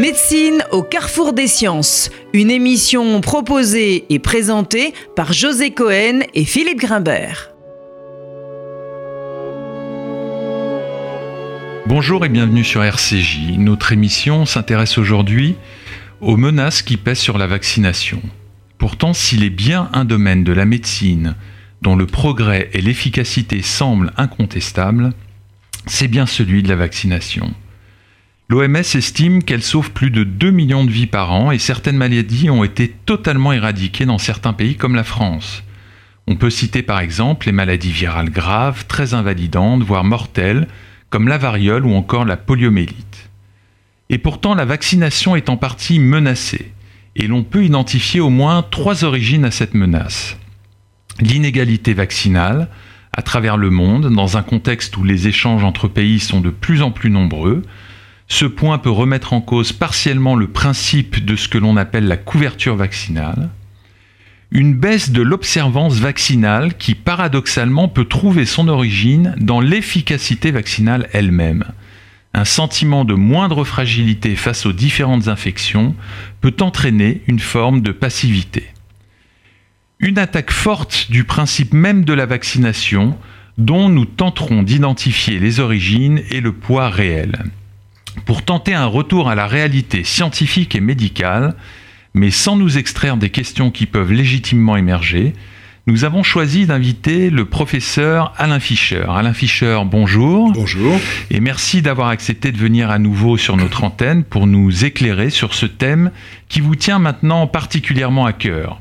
Médecine au carrefour des sciences, une émission proposée et présentée par José Cohen et Philippe Grimbert. Bonjour et bienvenue sur RCJ. Notre émission s'intéresse aujourd'hui aux menaces qui pèsent sur la vaccination. Pourtant, s'il est bien un domaine de la médecine dont le progrès et l'efficacité semblent incontestables, c'est bien celui de la vaccination. L'OMS estime qu'elle sauve plus de 2 millions de vies par an et certaines maladies ont été totalement éradiquées dans certains pays comme la France. On peut citer par exemple les maladies virales graves, très invalidantes, voire mortelles, comme la variole ou encore la poliomélite. Et pourtant, la vaccination est en partie menacée, et l'on peut identifier au moins trois origines à cette menace. L'inégalité vaccinale, à travers le monde, dans un contexte où les échanges entre pays sont de plus en plus nombreux, ce point peut remettre en cause partiellement le principe de ce que l'on appelle la couverture vaccinale, une baisse de l'observance vaccinale qui paradoxalement peut trouver son origine dans l'efficacité vaccinale elle-même. Un sentiment de moindre fragilité face aux différentes infections peut entraîner une forme de passivité. Une attaque forte du principe même de la vaccination dont nous tenterons d'identifier les origines et le poids réel. Pour tenter un retour à la réalité scientifique et médicale, mais sans nous extraire des questions qui peuvent légitimement émerger, nous avons choisi d'inviter le professeur Alain Fischer. Alain Fischer, bonjour. Bonjour. Et merci d'avoir accepté de venir à nouveau sur notre antenne pour nous éclairer sur ce thème qui vous tient maintenant particulièrement à cœur.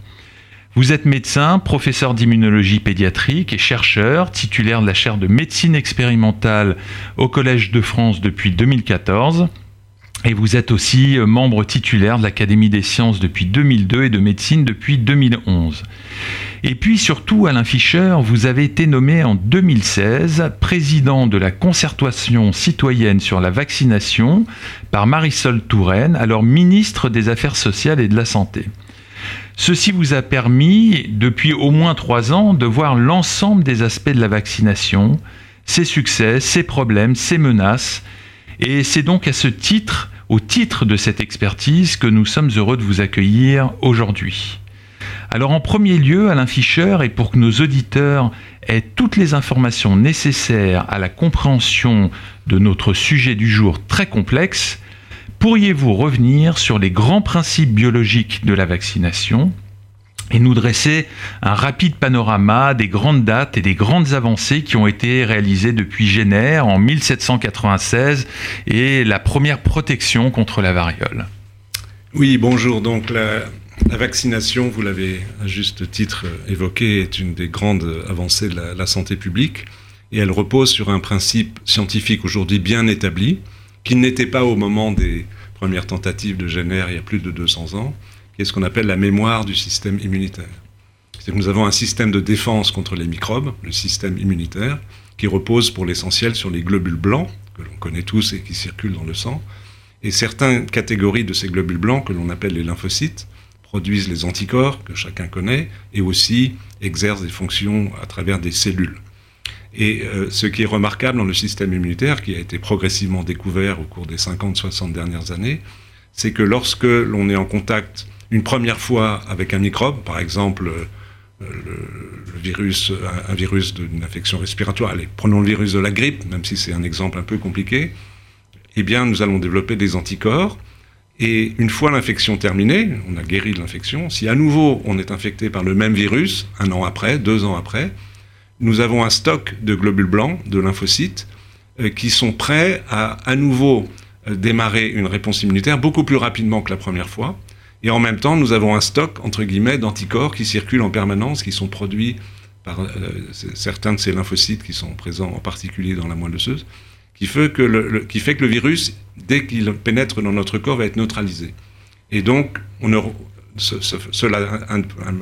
Vous êtes médecin, professeur d'immunologie pédiatrique et chercheur, titulaire de la chaire de médecine expérimentale au Collège de France depuis 2014. Et vous êtes aussi euh, membre titulaire de l'Académie des sciences depuis 2002 et de médecine depuis 2011. Et puis surtout, Alain Fischer, vous avez été nommé en 2016 président de la concertation citoyenne sur la vaccination par Marisol Touraine, alors ministre des Affaires sociales et de la Santé. Ceci vous a permis, depuis au moins trois ans, de voir l'ensemble des aspects de la vaccination, ses succès, ses problèmes, ses menaces, et c'est donc à ce titre, au titre de cette expertise, que nous sommes heureux de vous accueillir aujourd'hui. Alors en premier lieu, Alain Fischer, et pour que nos auditeurs aient toutes les informations nécessaires à la compréhension de notre sujet du jour très complexe, pourriez-vous revenir sur les grands principes biologiques de la vaccination et nous dresser un rapide panorama des grandes dates et des grandes avancées qui ont été réalisées depuis Génère en 1796 et la première protection contre la variole? Oui, bonjour. Donc la, vaccination, vous l'avez à juste titre évoqué, est une des grandes avancées de la, la santé publique et elle repose sur un principe scientifique aujourd'hui bien établi qui n'était pas au moment des premières tentatives de Génère il y a plus de 200 ans qui est ce qu'on appelle la mémoire du système immunitaire. C'est que nous avons un système de défense contre les microbes, le système immunitaire, qui repose pour l'essentiel sur les globules blancs, que l'on connaît tous et qui circulent dans le sang. Et certaines catégories de ces globules blancs, que l'on appelle les lymphocytes, produisent les anticorps, que chacun connaît, et aussi exercent des fonctions à travers des cellules. Et euh, ce qui est remarquable dans le système immunitaire, qui a été progressivement découvert au cours des 50-60 dernières années, c'est que lorsque l'on est en contact une première fois avec un microbe, par exemple euh, le, virus, un, virus d'une infection respiratoire, allez, prenons le virus de la grippe, même si c'est un exemple un peu compliqué, eh bien nous allons développer des anticorps. Et une fois l'infection terminée, on a guéri de l'infection, si à nouveau on est infecté par le même virus, un an après, deux ans après, nous avons un stock de globules blancs, de lymphocytes, euh, qui sont prêts à à nouveau euh, démarrer une réponse immunitaire beaucoup plus rapidement que la première fois. Et en même temps, nous avons un stock, entre guillemets, d'anticorps qui circulent en permanence, qui sont produits par euh, certains de ces lymphocytes qui sont présents en particulier dans la moelle osseuse, qui fait que le, qui fait que le virus, dès qu'il pénètre dans notre corps, va être neutralisé. Et donc, on cela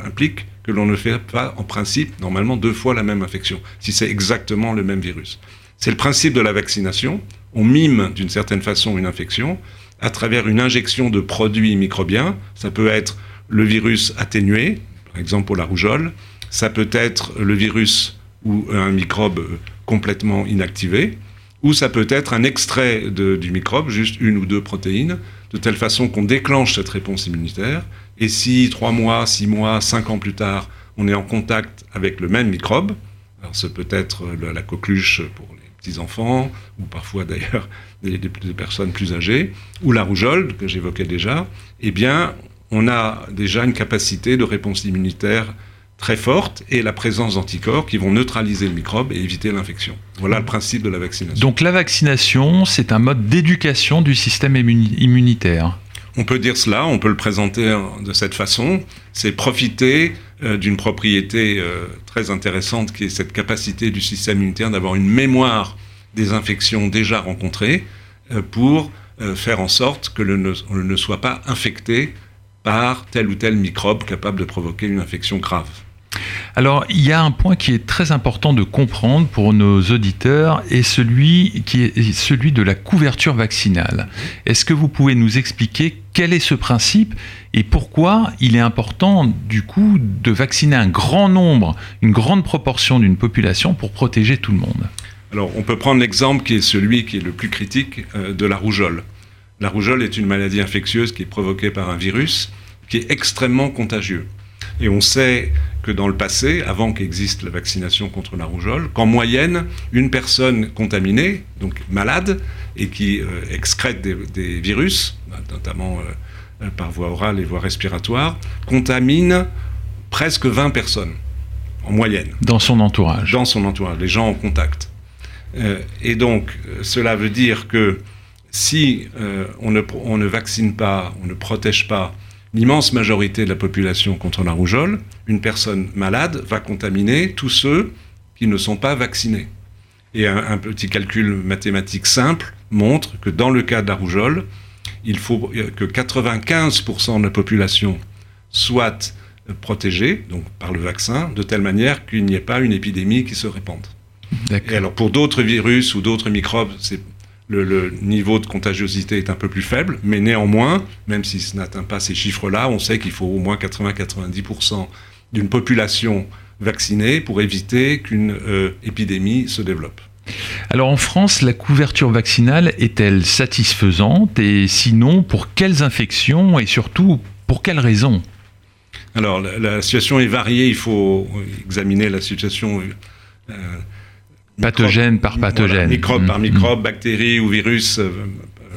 implique que l'on ne fait pas, en principe, normalement, deux fois la même infection, si c'est exactement le même virus. C'est le principe de la vaccination. On mime d'une certaine façon une infection, à travers une injection de produits microbiens. Ça peut être le virus atténué, par exemple pour la rougeole. Ça peut être le virus ou un microbe complètement inactivé. Ou ça peut être un extrait du microbe, juste une ou deux protéines, de telle façon qu'on déclenche cette réponse immunitaire. Et si trois mois, six mois, cinq ans plus tard, on est en contact avec le même microbe, alors ce peut être la coqueluche pour les petits-enfants, ou parfois d'ailleurs des, personnes plus âgées, ou la rougeole, que j'évoquais déjà, eh bien, on a déjà une capacité de réponse immunitaire très forte et la présence d'anticorps qui vont neutraliser le microbe et éviter l'infection. Voilà le principe de la vaccination. Donc la vaccination, c'est un mode d'éducation du système immunitaire. On peut dire cela, on peut le présenter de cette façon. C'est profiter euh, d'une propriété euh, très intéressante qui est cette capacité du système immunitaire d'avoir une mémoire des infections déjà rencontrées euh, pour faire en sorte que le ne soit pas infecté par tel ou tel microbe capable de provoquer une infection grave. Alors, il y a un point qui est très important de comprendre pour nos auditeurs, et celui celui de la couverture vaccinale. Est-ce que vous pouvez nous expliquer quel est ce principe et pourquoi il est important, du coup, de vacciner un grand nombre, une grande proportion d'une population pour protéger tout le monde? Alors, on peut prendre l'exemple qui est celui qui est le plus critique euh, de la rougeole. La rougeole est une maladie infectieuse qui est provoquée par un virus qui est extrêmement contagieux. Et on sait que dans le passé, avant qu'existe la vaccination contre la rougeole, qu'en moyenne, une personne contaminée, donc malade, et qui euh, excrète des, virus, notamment euh, euh, par voie orale et voie respiratoire, contamine presque 20 personnes, en moyenne. Dans son entourage. Dans son entourage, les gens en contact. et donc, cela veut dire que si on ne, on, ne, vaccine pas, on ne protège pas l'immense majorité de la population contre la rougeole, une personne malade va contaminer tous ceux qui ne sont pas vaccinés. Et un, petit calcul mathématique simple montre que dans le cas de la rougeole, il faut que 95% de la population soit protégée, donc par le vaccin, de telle manière qu'il n'y ait pas une épidémie qui se répande. Et alors pour d'autres virus ou d'autres microbes, c'est le, niveau de contagiosité est un peu plus faible, mais néanmoins, même si ce n'atteint pas ces chiffres-là, on sait qu'il faut au moins 80-90% d'une population vaccinée pour éviter qu'une euh, épidémie se développe. Alors en France, la couverture vaccinale est-elle satisfaisante et sinon, pour quelles infections et surtout pour quelles raisons? Alors la, situation est variée, il faut examiner la situation. Euh, Pathogène par pathogène. microbe par mm. microbe, bactérie ou virus, euh,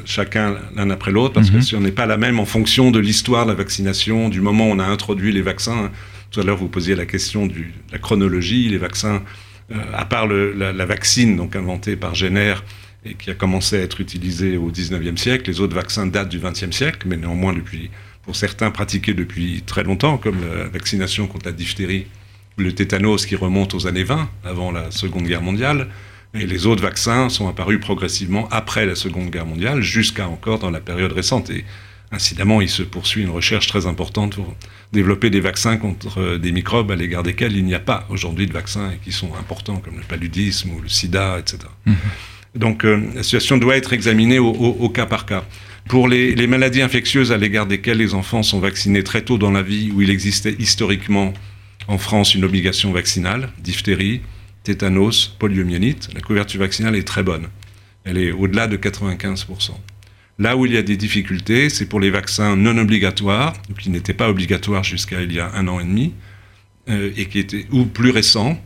chacun l'un après l'autre, parce que mm-hmm. si on n'est pas la même en fonction de l'histoire de la vaccination, du moment où on a introduit les vaccins. Tout à l'heure, vous posiez la question de la chronologie. Les vaccins, euh, à part la, vaccine, donc inventée par Jenner, et qui a commencé à être utilisée au 19e siècle, les autres vaccins datent du 20e siècle, mais néanmoins depuis, pour certains pratiqués depuis très longtemps, comme la vaccination contre la diphtérie le tétanos qui remonte aux années 20, avant la Seconde Guerre mondiale, et les autres vaccins sont apparus progressivement après la Seconde Guerre mondiale, jusqu'à encore dans la période récente. Et incidemment, il se poursuit une recherche très importante pour développer des vaccins contre des microbes à l'égard desquels il n'y a pas aujourd'hui de vaccins et qui sont importants, comme le paludisme ou le sida, etc. Mhm. Donc euh, la situation doit être examinée au, cas par cas. Pour les, les maladies infectieuses à l'égard desquelles les enfants sont vaccinés très tôt dans la vie, où il existait historiquement en France une obligation vaccinale, diphtérie, tétanos, poliomyélite. La couverture vaccinale est très bonne. Elle est au-delà de 95%. Là où il y a des difficultés, c'est pour les vaccins non obligatoires, qui n'étaient pas obligatoires jusqu'à il y a un an et demi, euh, et qui étaient ou plus récents.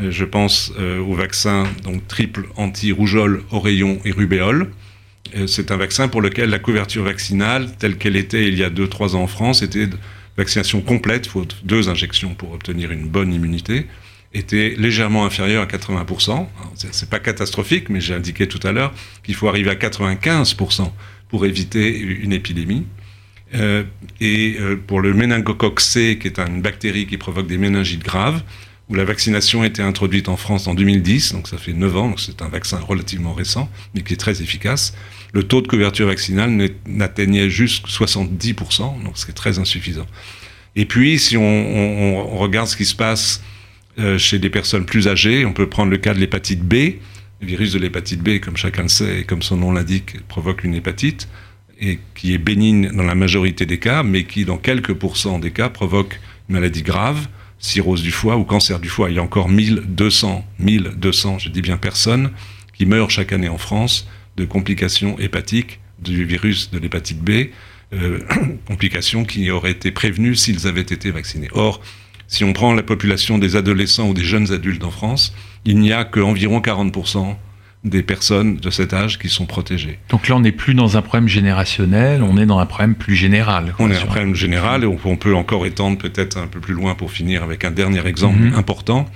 Euh, je pense euh, au vaccin donc triple anti-rougeole, oreillon et rubéole. c'est un vaccin pour lequel la couverture vaccinale, telle qu'elle était il y a 2-3 ans en France, était vaccination complète, faut deux injections pour obtenir une bonne immunité, était légèrement inférieure à 80%. C'est pas catastrophique, mais j'ai indiqué tout à l'heure qu'il faut arriver à 95% pour éviter une épidémie. Euh, et euh, pour le méningocoque C, qui est une bactérie qui provoque des méningites graves, où la vaccination a été introduite en France en 2010, donc ça fait 9 ans, donc c'est un vaccin relativement récent, mais qui est très efficace. Le taux de couverture vaccinale n'atteignait juste 70%, donc c'est très insuffisant. Et puis, si on, regarde ce qui se passe euh, chez des personnes plus âgées, on peut prendre le cas de l'hépatite B. Le virus de l'hépatite B, comme chacun le sait, et comme son nom l'indique, provoque une hépatite, et qui est bénigne dans la majorité des cas, mais qui, dans quelques pourcents des cas, provoque une maladie grave cirrhose du foie ou cancer du foie. Il y a encore 1200, 1200, je dis bien personnes, qui meurent chaque année en France de complications hépatiques du virus de l'hépatite B, euh, complications qui auraient été prévenues s'ils avaient été vaccinés. Or, si on prend la population des adolescents ou des jeunes adultes en France, il n'y a qu'environ 40% des personnes de cet âge qui sont protégées. Donc là, on n'est plus dans un problème générationnel, on est dans un problème plus général. On est un problème général et on, peut encore étendre peut-être un peu plus loin pour finir avec un dernier exemple mhm. important,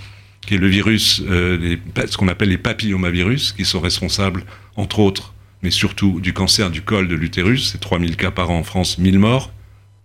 qui est le virus, euh, ce qu'on appelle les papillomavirus, qui sont responsables, entre autres, mais surtout du cancer du col de l'utérus. C'est 3000 cas par an en France, 1000 morts.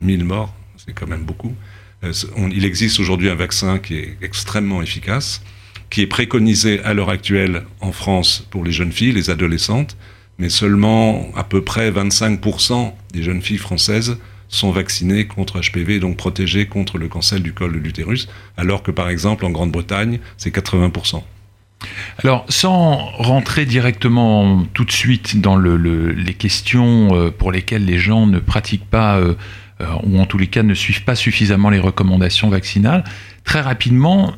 1000 morts, c'est quand même beaucoup. Euh, il existe aujourd'hui un vaccin qui est extrêmement efficace, qui est préconisé à l'heure actuelle en France pour les jeunes filles, les adolescentes, mais seulement à peu près 25% des jeunes filles françaises sont vaccinées contre HPV, donc protégées contre le cancer du col de l'utérus, alors que par exemple en Grande-Bretagne, c'est 80%. Alors, sans rentrer directement tout de suite dans les questions euh, pour lesquelles les gens ne pratiquent pas, euh, euh, ou en tous les cas ne suivent pas suffisamment les recommandations vaccinales, très rapidement,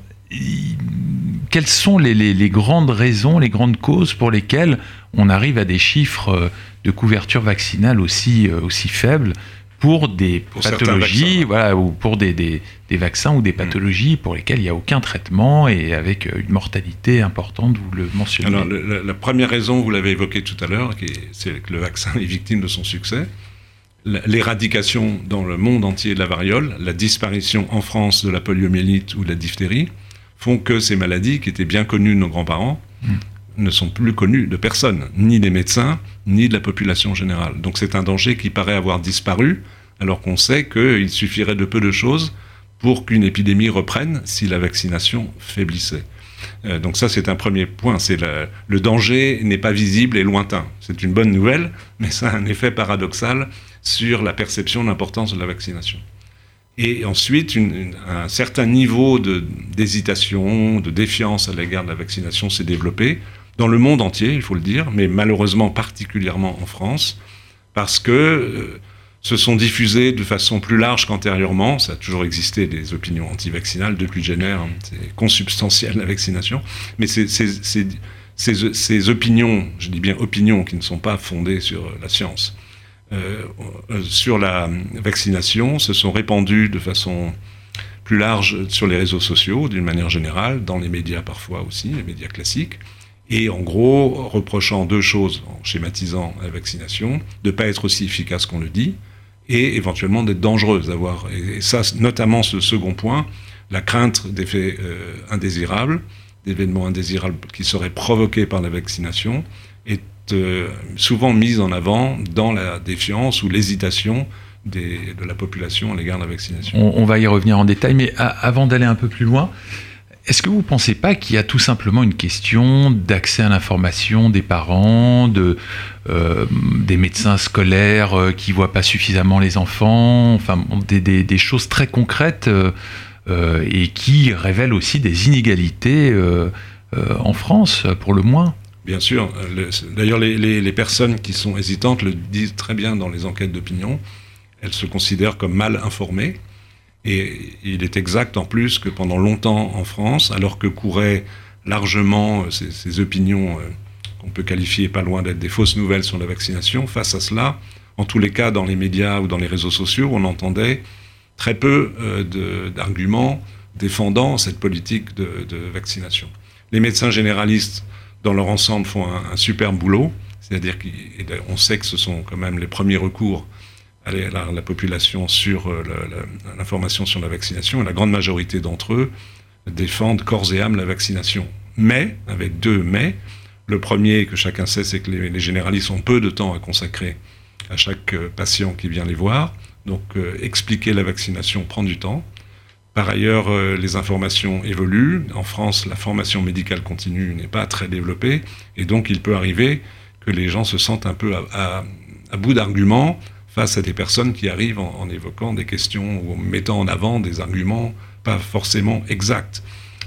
quelles sont les, grandes raisons, les grandes causes pour lesquelles on arrive à des chiffres de couverture vaccinale aussi faibles pour des pathologies, voilà, ou pour des, des, vaccins ou des mm. pathologies pour lesquelles il n'y a aucun traitement et avec euh, une mortalité importante, vous le mentionnez. Alors, la, première raison, vous l'avez évoqué tout à l'heure, c'est que le vaccin est victime de son succès. L'éradication dans le monde entier de la variole, la disparition en France de la poliomyélite ou de la diphtérie, font que ces maladies qui étaient bien connues de nos grands-parents, mm ne sont plus connus de personne, ni des médecins, ni de la population générale. Donc c'est un danger qui paraît avoir disparu, alors qu'on sait qu'il suffirait de peu de choses pour qu'une épidémie reprenne si la vaccination faiblissait. Euh, donc ça, c'est un premier point. C'est le, le, danger n'est pas visible et lointain. C'est une bonne nouvelle, mais ça a un effet paradoxal sur la perception de l'importance de la vaccination. Et ensuite, un certain niveau d'hésitation, de défiance à l'égard de la vaccination s'est développé dans le monde entier, il faut le dire, mais malheureusement particulièrement en France, parce que euh, se sont diffusées de façon plus large qu'antérieurement. Ça a toujours existé des opinions anti-vaccinales depuis Jenner, hein, c'est consubstantiel la vaccination, mais ces, opinions, je dis bien opinions qui ne sont pas fondées sur la science, euh, euh, sur la vaccination se sont répandues de façon plus large sur les réseaux sociaux, d'une manière générale, dans les médias parfois aussi, les médias classiques et en gros reprochant deux choses en schématisant la vaccination, de ne pas être aussi efficace qu'on le dit, et éventuellement d'être dangereuse, d'avoir, et ça, notamment ce second point, la crainte d'effets euh, indésirables, d'événements indésirables qui seraient provoqués par la vaccination, est euh, souvent mise en avant dans la défiance ou l'hésitation de la population à l'égard de la vaccination. On, va y revenir en détail, mais avant d'aller un peu plus loin, est-ce que vous ne pensez pas qu'il y a tout simplement une question d'accès à l'information des parents, euh, des médecins scolaires euh, qui ne voient pas suffisamment les enfants, enfin des, choses très concrètes euh, et qui révèlent aussi des inégalités en France, pour le moins? Bien sûr. D'ailleurs, les, personnes qui sont hésitantes le disent très bien dans les enquêtes d'opinion. Elles se considèrent comme mal informées. Et il est exact en plus que pendant longtemps en France, alors que couraient largement euh, ces, opinions euh, qu'on peut qualifier pas loin d'être des fausses nouvelles sur la vaccination, face à cela, en tous les cas dans les médias ou dans les réseaux sociaux, on entendait très peu euh, d'arguments défendant cette politique de, vaccination. Les médecins généralistes, dans leur ensemble, font un, un super boulot, c'est-à-dire qu'on sait que ce sont quand même les premiers recours la, la, population sur euh, l'information sur la vaccination, la grande majorité d'entre eux défendent corps et âme la vaccination. Mais, avec deux mais, le premier que chacun sait, c'est que les, généralistes ont peu de temps à consacrer à chaque euh, patient qui vient les voir. Donc, euh, expliquer la vaccination prend du temps. Par ailleurs, les informations évoluent. En France, la formation médicale continue n'est pas très développée. Et donc, il peut arriver que les gens se sentent un peu à bout d'arguments face à des personnes qui arrivent en, évoquant des questions ou en mettant en avant des arguments pas forcément exacts.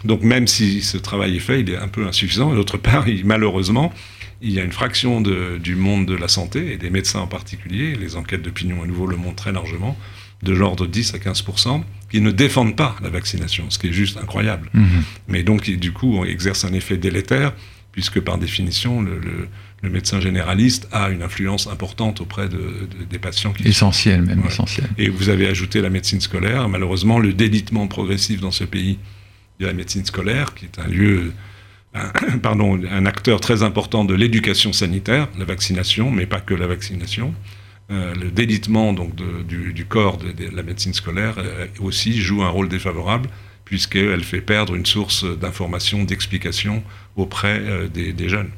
Donc même si ce travail est fait, il est un peu insuffisant. D'autre part, malheureusement, il y a une fraction du monde de la santé, et des médecins en particulier, les enquêtes d'opinion à nouveau le montrent très largement, de l'ordre de 10 à 15 qui ne défendent pas la vaccination, ce qui est juste incroyable. Mmh. Mais donc, du coup, on exerce un effet délétère puisque par définition, le, médecin généraliste a une influence importante auprès de, des patients. Qui essentiel, même essentiel. Et vous avez ajouté la médecine scolaire. Malheureusement, le délitement progressif dans ce pays de la médecine scolaire, qui est un lieu, pardon, un acteur très important de l'éducation sanitaire, la vaccination, mais pas que la vaccination. Euh, le délitement donc du, corps de, la médecine scolaire euh, aussi joue un rôle défavorable puisqu'elle fait perdre une source d'information, d'explication auprès euh, des, jeunes.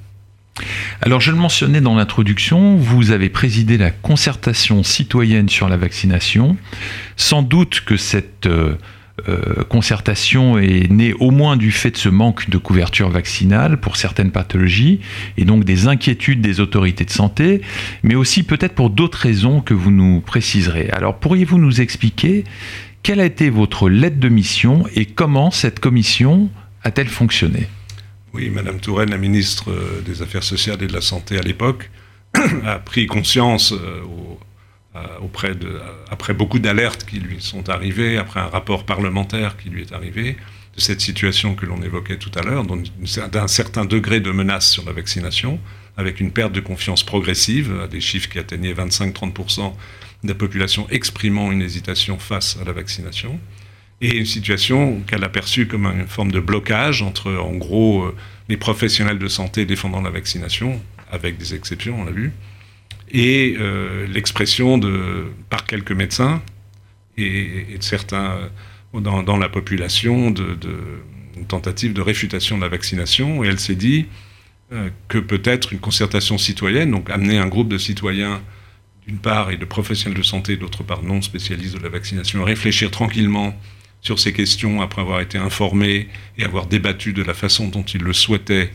Alors je le mentionnais dans l'introduction, vous avez présidé la concertation citoyenne sur la vaccination. Sans doute que cette euh, concertation est née au moins du fait de ce manque de couverture vaccinale pour certaines pathologies et donc des inquiétudes des autorités de santé, mais aussi peut-être pour d'autres raisons que vous nous préciserez. Alors pourriez-vous nous expliquer quelle a été votre lettre de mission et comment cette commission a-t-elle fonctionné? Oui, Madame Touraine, la ministre euh, des Affaires sociales et de la Santé à l'époque, a pris conscience euh, euh, après beaucoup d'alertes qui lui sont arrivées, après un rapport parlementaire qui lui est arrivé, de cette situation que l'on évoquait tout à l'heure, d'un certain degré de menace sur la vaccination, avec une perte de confiance progressive, des chiffres qui atteignaient 25-30% de la population exprimant une hésitation face à la vaccination, et une situation qu'elle a perçue comme une forme de blocage entre, en gros, euh, les professionnels de santé défendant la vaccination, avec des exceptions, on l'a vu, et euh, l'expression de, par quelques médecins et, de certains euh, dans, la population de, de tentative de réfutation de la vaccination. Et elle s'est dit que peut-être une concertation citoyenne, donc amener un groupe de citoyens d'une part et de professionnels de santé d'autre part non spécialistes de la vaccination, à réfléchir tranquillement sur ces questions après avoir été informés et avoir débattu de la façon dont ils le souhaitaient,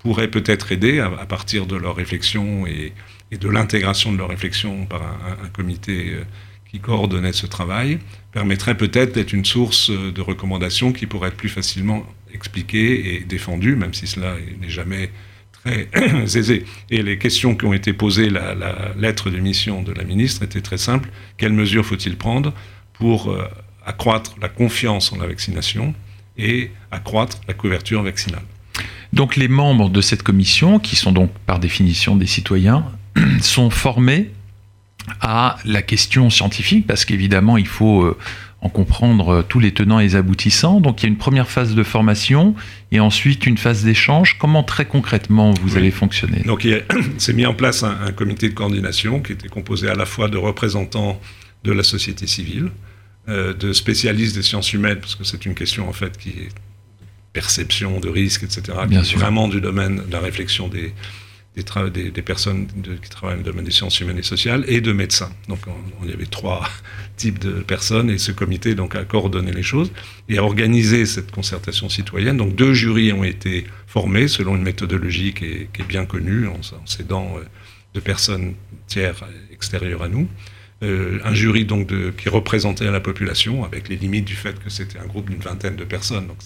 pourrait peut-être aider à, partir de leurs réflexions et, de l'intégration de leur réflexion par un, comité euh, qui coordonnait ce travail, permettrait peut-être d'être une source euh, de recommandations qui pourrait être plus facilement expliquée et défendue, même si cela n'est jamais très aisé. Et les questions qui ont été posées, la, la, lettre de mission de la ministre était très simple. Quelles mesures faut-il prendre pour euh, accroître la confiance en la vaccination et accroître la couverture vaccinale donc les membres de cette commission, qui sont donc par définition des citoyens, sont formés à la question scientifique, parce qu'évidemment, il faut euh, en comprendre euh, tous les tenants et les aboutissants. Donc il y a une première phase de formation et ensuite une phase d'échange. Comment très concrètement vous allez fonctionner? Donc il s'est mis en place un, comité de coordination qui était composé à la fois de représentants de la société civile, euh, de spécialistes des sciences humaines, parce que c'est une question en fait qui est perception de risque, etc., Bien qui est vraiment du domaine de la réflexion des, des, des, personnes qui travaillent dans le domaine des sciences humaines et sociales et de médecins. Donc on, y avait trois types de personnes et ce comité donc a coordonné les choses et a organisé cette concertation citoyenne. Donc deux jurys ont été formés selon une méthodologie qui est, qui est bien connue en, en s'aidant euh, de personnes tiers extérieures à nous. Euh, un jury donc de, qui représentait la population avec les limites du fait que c'était un groupe d'une vingtaine de personnes. Donc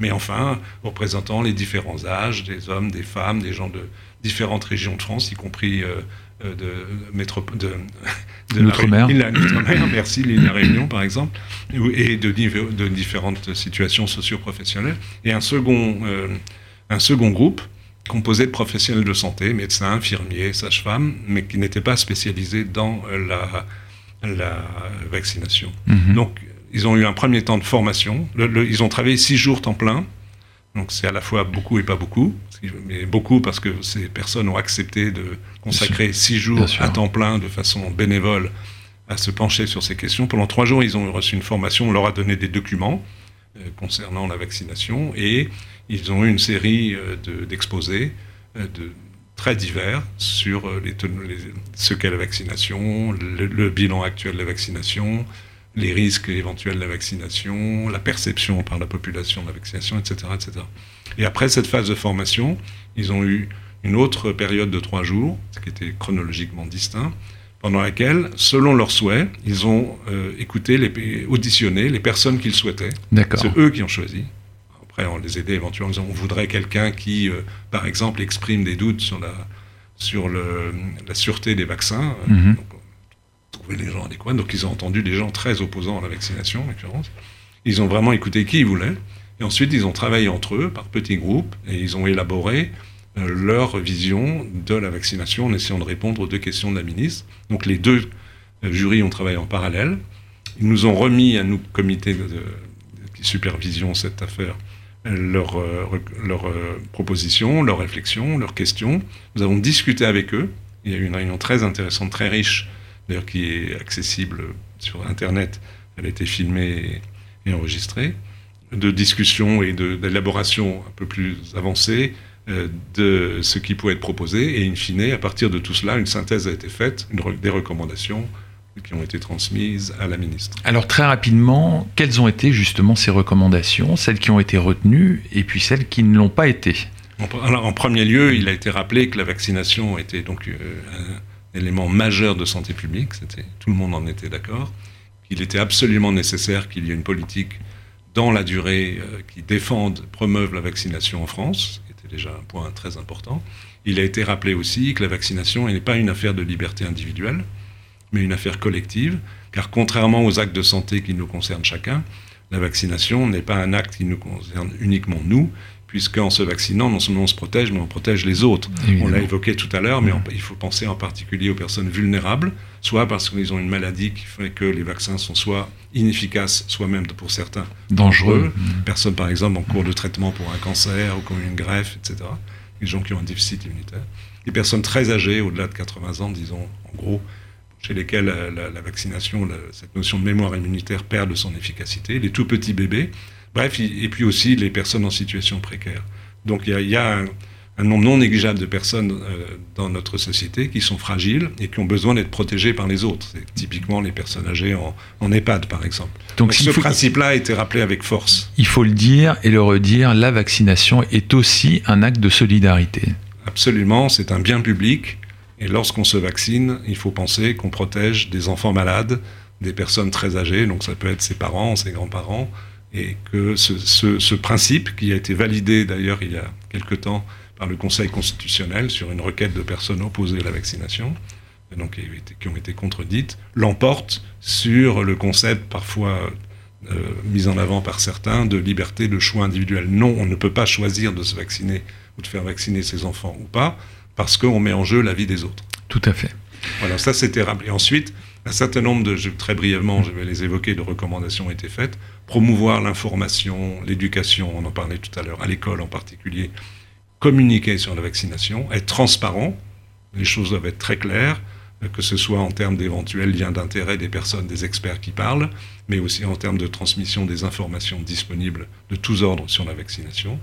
mais enfin, représentant les différents âges, des hommes, des femmes, des gens de différentes régions de France, y compris euh, euh, de, métropole, de, de l'outre-mer. merci, l'île de la Réunion par exemple, et de, de différentes situations socio-professionnelles. Et un second, euh, un second groupe composé de professionnels de santé, médecins, infirmiers, sages-femmes, mais qui n'étaient pas spécialisés dans la, la vaccination. Mhm. Donc, ils ont eu un premier temps de formation. ils ont travaillé six jours temps plein. Donc c'est à la fois beaucoup et pas beaucoup. Mais beaucoup parce que ces personnes ont accepté de consacrer six jours à temps plein de façon bénévole à se pencher sur ces questions. Pendant trois jours, ils ont reçu une formation. On leur a donné des documents concernant la vaccination et ils ont eu une série euh, d'exposés euh, de, très divers sur les, ce qu'est la vaccination, le, bilan actuel de la vaccination, les risques éventuels de la vaccination, la perception par la population de la vaccination, etc., etc. Et après cette phase de formation, ils ont eu une autre période de trois jours, ce qui était chronologiquement distinct, pendant laquelle, selon leurs souhaits, ils ont euh, écouté, les, auditionné les personnes qu'ils souhaitaient. C'est eux qui ont choisi. Après, on les aidait éventuellement on voudrait quelqu'un qui, euh, par exemple, exprime des doutes sur la, sur le, la sûreté des vaccins. Mhm trouver les gens adéquats. Donc ils ont entendu des gens très opposants à la vaccination, en l'occurrence. Ils ont vraiment écouté qui ils voulaient. Et ensuite, ils ont travaillé entre eux, par petits groupes, et ils ont élaboré leur vision de la vaccination en essayant de répondre aux deux questions de la ministre. Donc les deux jurys ont travaillé en parallèle. Ils nous ont remis à nous, comité de, qui supervision cette affaire, leurs leur, propositions, leurs réflexions, leurs questions. Nous avons discuté avec eux. Il y a eu une réunion très intéressante, très riche, d'ailleurs qui est accessible sur Internet. Elle a été filmée et enregistrée de discussion et d'élaboration un peu plus avancée euh, de ce qui pouvait être proposé. Et in fine, à partir de tout cela, une synthèse a été faite, des recommandations qui ont été transmises à la ministre. Alors très rapidement, quelles ont été justement ces recommandations, celles qui ont été retenues et puis celles qui ne l'ont pas été? Alors, en premier lieu, il a été rappelé que la vaccination était donc euh, un élément majeur de santé publique, tout le monde en était d'accord, qu'il était absolument nécessaire qu'il y ait une politique dans la durée euh, qui défendent, promeuvent la vaccination en France, ce qui était déjà un point très important. Il a été rappelé aussi que la vaccination n'est pas une affaire de liberté individuelle, mais une affaire collective, car contrairement aux actes de santé qui nous concernent chacun, la vaccination n'est pas un acte qui nous concerne uniquement nous, puisqu'en se vaccinant, non seulement on se protège, mais on protège les autres. On l'a évoqué tout à l'heure, mais il faut penser en particulier aux personnes vulnérables, soit parce qu'ils ont une maladie qui fait que les vaccins sont soit inefficaces, soit même pour certains dangereux. Mmh. Personnes, par exemple, en cours de traitement pour un cancer ou comme une greffe, etc. Les gens qui ont un déficit immunitaire. Les personnes très âgées, au-delà de 80 ans, disons, en gros, chez lesquelles la, vaccination, cette notion de mémoire immunitaire perd de son efficacité. Les tout petits bébés, Bref, et puis aussi les personnes en situation précaire. Donc il y a, un, nombre non négligeable de personnes euh, dans notre société qui sont fragiles et qui ont besoin d'être protégées par les autres. C'est typiquement les personnes âgées en, EHPAD, par exemple. Donc, ce principe-là a été rappelé avec force. Il faut le dire et le redire, la vaccination est aussi un acte de solidarité. Absolument, c'est un bien public. Et lorsqu'on se vaccine, il faut penser qu'on protège des enfants malades, des personnes très âgées, donc ça peut être ses parents, ses grands-parents, et que ce, principe, qui a été validé d'ailleurs il y a quelque temps par le Conseil constitutionnel sur une requête de personnes opposées à la vaccination, donc qui ont été contredites, l'emporte sur le concept parfois euh, mis en avant par certains de liberté de choix individuel. Non, on ne peut pas choisir de se vacciner ou de faire vacciner ses enfants ou pas, parce qu'on met en jeu la vie des autres. Tout à fait. Voilà, ça c'était rappelé. Ensuite, un certain nombre de, très brièvement, je vais les évoquer, de recommandations ont été faites. Promouvoir l'information, l'éducation, on en parlait tout à l'heure, à l'école en particulier. Communiquer sur la vaccination, être transparent, les choses doivent être très claires, que ce soit en termes d'éventuels liens d'intérêt des personnes, des experts qui parlent, mais aussi en termes de transmission des informations disponibles de tous ordres sur la vaccination.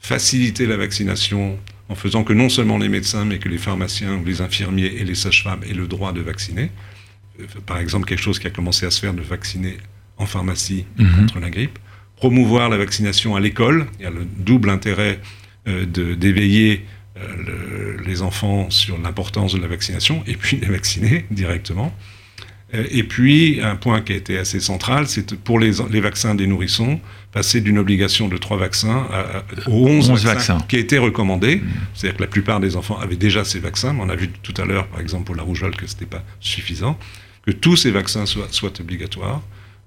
Faciliter la vaccination en faisant que non seulement les médecins, mais que les pharmaciens ou les infirmiers et les sages-femmes aient le droit de vacciner. Euh, par exemple, quelque chose qui a commencé à se faire de vacciner en pharmacie mhm. contre la grippe. Promouvoir la vaccination à l'école. Il y a le double intérêt euh, d'éveiller euh, les enfants sur l'importance de la vaccination et puis les vacciner directement. Et puis, un point qui a été assez central, c'est pour les, vaccins des nourrissons, passer d'une obligation de trois vaccins à, aux 11, vaccins, qui a été recommandé. Mhm. C'est-à-dire que la plupart des enfants avaient déjà ces vaccins, mais on a vu tout à l'heure, par exemple, pour la rougeole, que ce n'était pas suffisant que tous ces vaccins soient, obligatoires,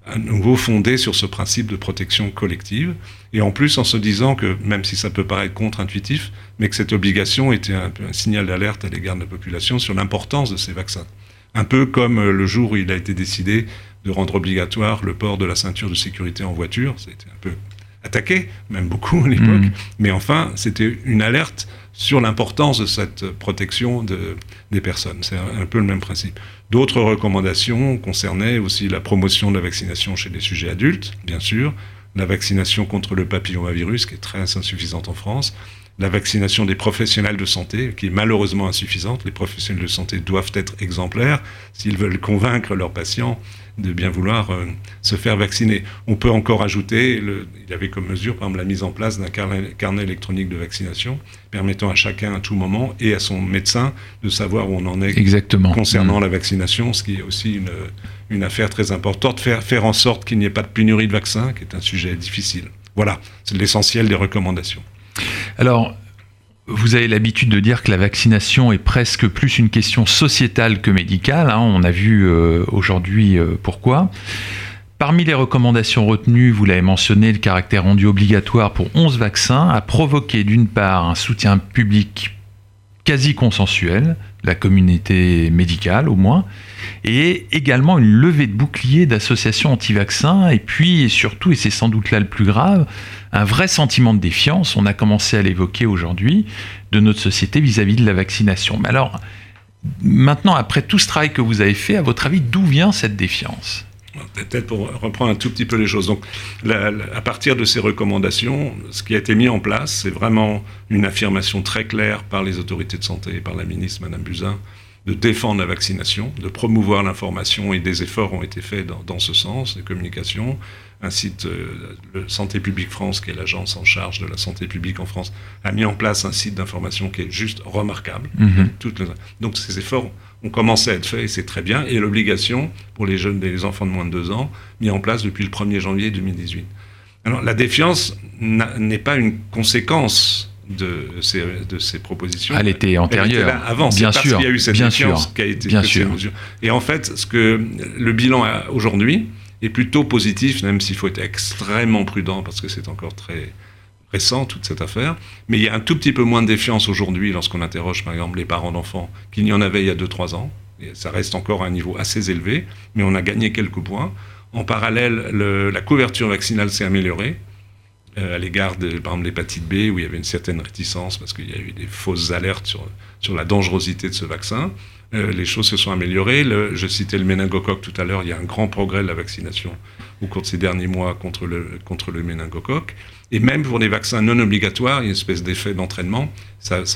à nouveau fondés sur ce principe de protection collective, et en plus en se disant que, même si ça peut paraître contre-intuitif, mais que cette obligation était un, un signal d'alerte à l'égard de la population sur l'importance de ces vaccins. Un peu comme euh, le jour où il a été décidé de rendre obligatoire le port de la ceinture de sécurité en voiture, c'était un peu attaqué, même beaucoup à l'époque, mmh. mais enfin, c'était une alerte sur l'importance de cette protection de, des personnes. C'est un, peu le même principe. D'autres recommandations concernaient aussi la promotion de la vaccination chez les sujets adultes, bien sûr, la vaccination contre le papillomavirus, qui est très insuffisante en France, la vaccination des professionnels de santé, qui est malheureusement insuffisante. Les professionnels de santé doivent être exemplaires s'ils veulent convaincre leurs patients de bien vouloir euh, se faire vacciner. On peut encore ajouter, le, il y avait comme mesure, par exemple, la mise en place d'un carnet, carnet, électronique de vaccination, permettant à chacun à tout moment et à son médecin de savoir où on en est Exactement. concernant mmh. la vaccination, ce qui est aussi une, une affaire très importante, faire, faire en sorte qu'il n'y ait pas de pénurie de vaccins, qui est un sujet difficile. Voilà, c'est l'essentiel des recommandations. Alors, vous avez l'habitude de dire que la vaccination est presque plus une question sociétale que médicale. Hein. On a vu euh, aujourd'hui euh, pourquoi. Parmi les recommandations retenues, vous l'avez mentionné, le caractère rendu obligatoire pour 11 vaccins a provoqué d'une part un soutien public quasi consensuel, la communauté médicale au moins, et également une levée de boucliers d'associations anti-vaccins, et puis et surtout, et c'est sans doute là le plus grave, un vrai sentiment de défiance, on a commencé à l'évoquer aujourd'hui, de notre société vis-à-vis de la vaccination. Mais alors, maintenant, après tout ce travail que vous avez fait, à votre avis, d'où vient cette défiance? Peut-être pour reprendre un tout petit peu les choses. Donc, à partir de ces recommandations, ce qui a été mis en place, c'est vraiment une affirmation très claire par les autorités de santé et par la ministre, Madame Buzyn, de défendre la vaccination, de promouvoir l'information et des efforts ont été faits dans, ce sens, de communication. Un site, euh, le Santé publique France, qui est l'agence en charge de la santé publique en France, a mis en place un site d'information qui est juste remarquable. Mhm. donc ces efforts ont commencé à être faits et c'est très bien. Et l'obligation pour les jeunes, les enfants de moins de 2 ans, mis en place depuis le 1er janvier 2018. Alors la défiance n'est pas une conséquence de ces, de ces propositions. Elle était antérieure. Elle avant, bien sûr, qu'il y a eu cette bien sûr, qui a été bien sûr. Et en fait, ce que le bilan aujourd'hui est plutôt positif, même s'il faut être extrêmement prudent parce que c'est encore très récent toute cette affaire. Mais il y a un tout petit peu moins de défiance aujourd'hui lorsqu'on interroge par exemple les parents d'enfants qu'il n'y en avait il y a 2-3 ans. Ça reste encore à un niveau assez élevé, mais on a gagné quelques points. En parallèle, la couverture vaccinale s'est améliorée. Euh, à l'égard de, par exemple, l'hépatite B, où il y avait une certaine réticence parce qu'il y a eu des fausses alertes sur, sur la dangerosité de ce vaccin. Euh, les choses se sont améliorées. je citais le méningocoque tout à l'heure, il y a un grand progrès de la vaccination au cours de ces derniers mois contre le, contre le méningocoque. Et même pour des vaccins non obligatoires, il y a une espèce d'effet d'entraînement,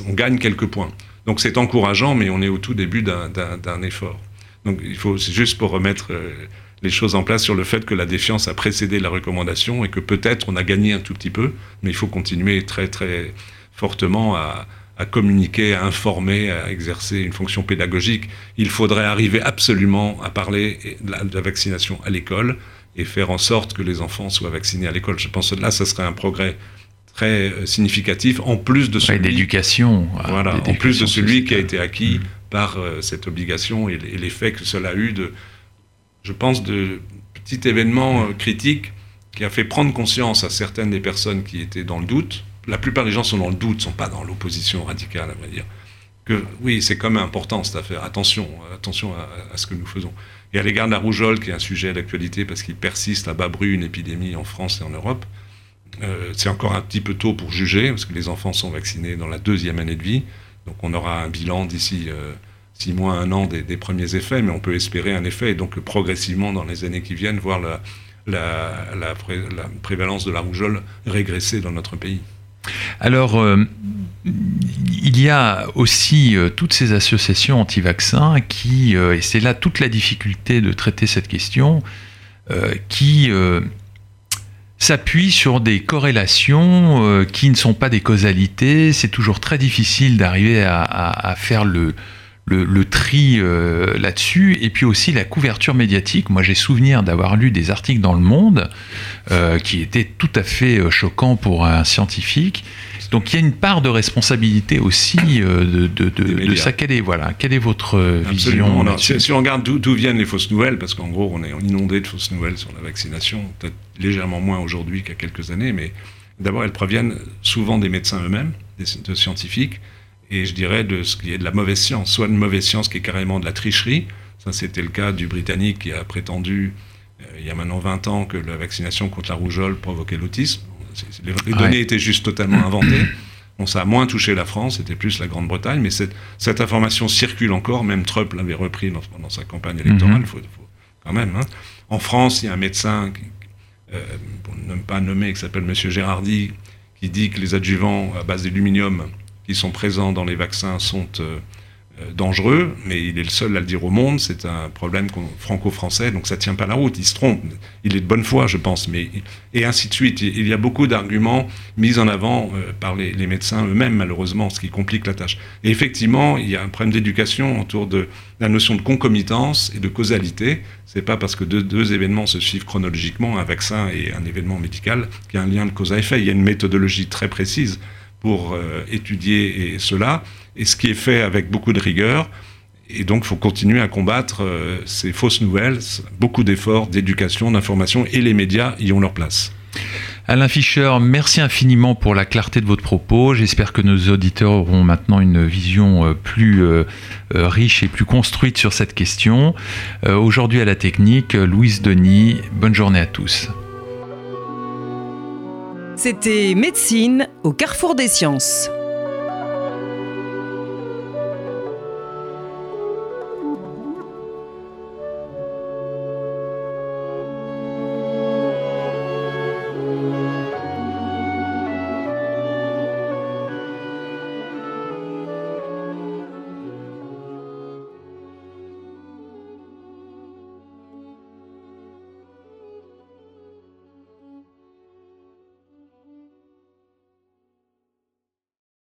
on gagne quelques points. Donc c'est encourageant, mais on est au tout début d'un effort. Donc il faut, c'est juste pour remettre euh, les choses en place sur le fait que la défiance a précédé la recommandation et que peut-être on a gagné un tout petit peu, mais il faut continuer très très fortement à, communiquer, à informer, à exercer une fonction pédagogique. Il faudrait arriver absolument à parler de la, vaccination à l'école et faire en sorte que les enfants soient vaccinés à l'école. Je pense que là, ce serait un progrès très euh, significatif, en plus de celui d'éducation, voilà, en plus de celui qui a été acquis mm. par euh, cette obligation et l'effet que cela a eu de je pense, de petits événements euh, critiques qui a fait prendre conscience à certaines des personnes qui étaient dans le doute. La plupart des gens sont dans le doute, ne sont pas dans l'opposition radicale, à vrai dire. Que oui, c'est quand même important cette affaire. Attention, attention à, ce que nous faisons. Et à l'égard de la rougeole, qui est un sujet d'actualité parce qu'il persiste à bas bruit une épidémie en France et en Europe, euh, c'est encore un petit peu tôt pour juger, parce que les enfants sont vaccinés dans la deuxième année de vie. Donc on aura un bilan d'ici euh, six mois, un an des, premiers effets, mais on peut espérer un effet et donc progressivement dans les années qui viennent voir la, prévalence de la rougeole régresser dans notre pays. Alors, euh, il y a aussi euh, toutes ces associations anti-vaccins qui, euh, et c'est là toute la difficulté de traiter cette question, qui s'appuient sur des corrélations qui ne sont pas des causalités. C'est toujours très difficile d'arriver à, faire le, tri là-dessus, et puis aussi la couverture médiatique. Moi, j'ai souvenir d'avoir lu des articles dans Le Monde qui étaient tout à fait choquants pour un scientifique. Donc, il y a une part de responsabilité aussi de, de, ça. Quelle est, voilà, quelle est votre vision si, on regarde d'où viennent les fausses nouvelles, parce qu'en gros, on est inondé de fausses nouvelles sur la vaccination, peut-être légèrement moins aujourd'hui qu'à quelques années, mais d'abord, elles proviennent souvent des médecins eux-mêmes, de scientifiques et je dirais de ce qui est de la mauvaise science, soit une mauvaise science qui est carrément de la tricherie, ça c'était le cas du Britannique qui a prétendu euh, il y a maintenant 20 ans que la vaccination contre la rougeole provoquait l'autisme. Les, données étaient juste totalement inventées. Bon, ça a moins touché la France, c'était plus la Grande-Bretagne, mais cette, cette, information circule encore, même Trump l'avait repris dans, pendant sa campagne électorale, mhm. faut, quand même. Hein. En France, il y a un médecin, euh, pour ne pas nommer, qui s'appelle M. Gérardi, qui dit que les adjuvants à base d'aluminium qui sont présents dans les vaccins sont euh, dangereux, mais il est le seul à le dire au monde. C'est un problème franco-français, donc ça tient pas la route. Il se trompe. Il est de bonne foi, je pense, mais et ainsi de suite. Il y a beaucoup d'arguments mis en avant euh, par les, médecins eux-mêmes, malheureusement, ce qui complique la tâche. Et effectivement, il y a un problème d'éducation autour de la notion de concomitance et de causalité. C'est pas parce que deux, deux, événements se suivent chronologiquement, un vaccin et un événement médical, qu'il y a un lien de cause à effet. Il y a une méthodologie très précise pour euh, étudier cela, et ce qui est fait avec beaucoup de rigueur. Et donc, il faut continuer à combattre euh, ces fausses nouvelles. Beaucoup d'efforts d'éducation, d'information, et les médias y ont leur place. Alain Fischer, merci infiniment pour la clarté de votre propos. J'espère que nos auditeurs auront maintenant une vision euh, plus euh, riche et plus construite sur cette question. Aujourd'hui à la technique, Louise Denis, bonne journée à tous. C'était Médecine au carrefour des sciences.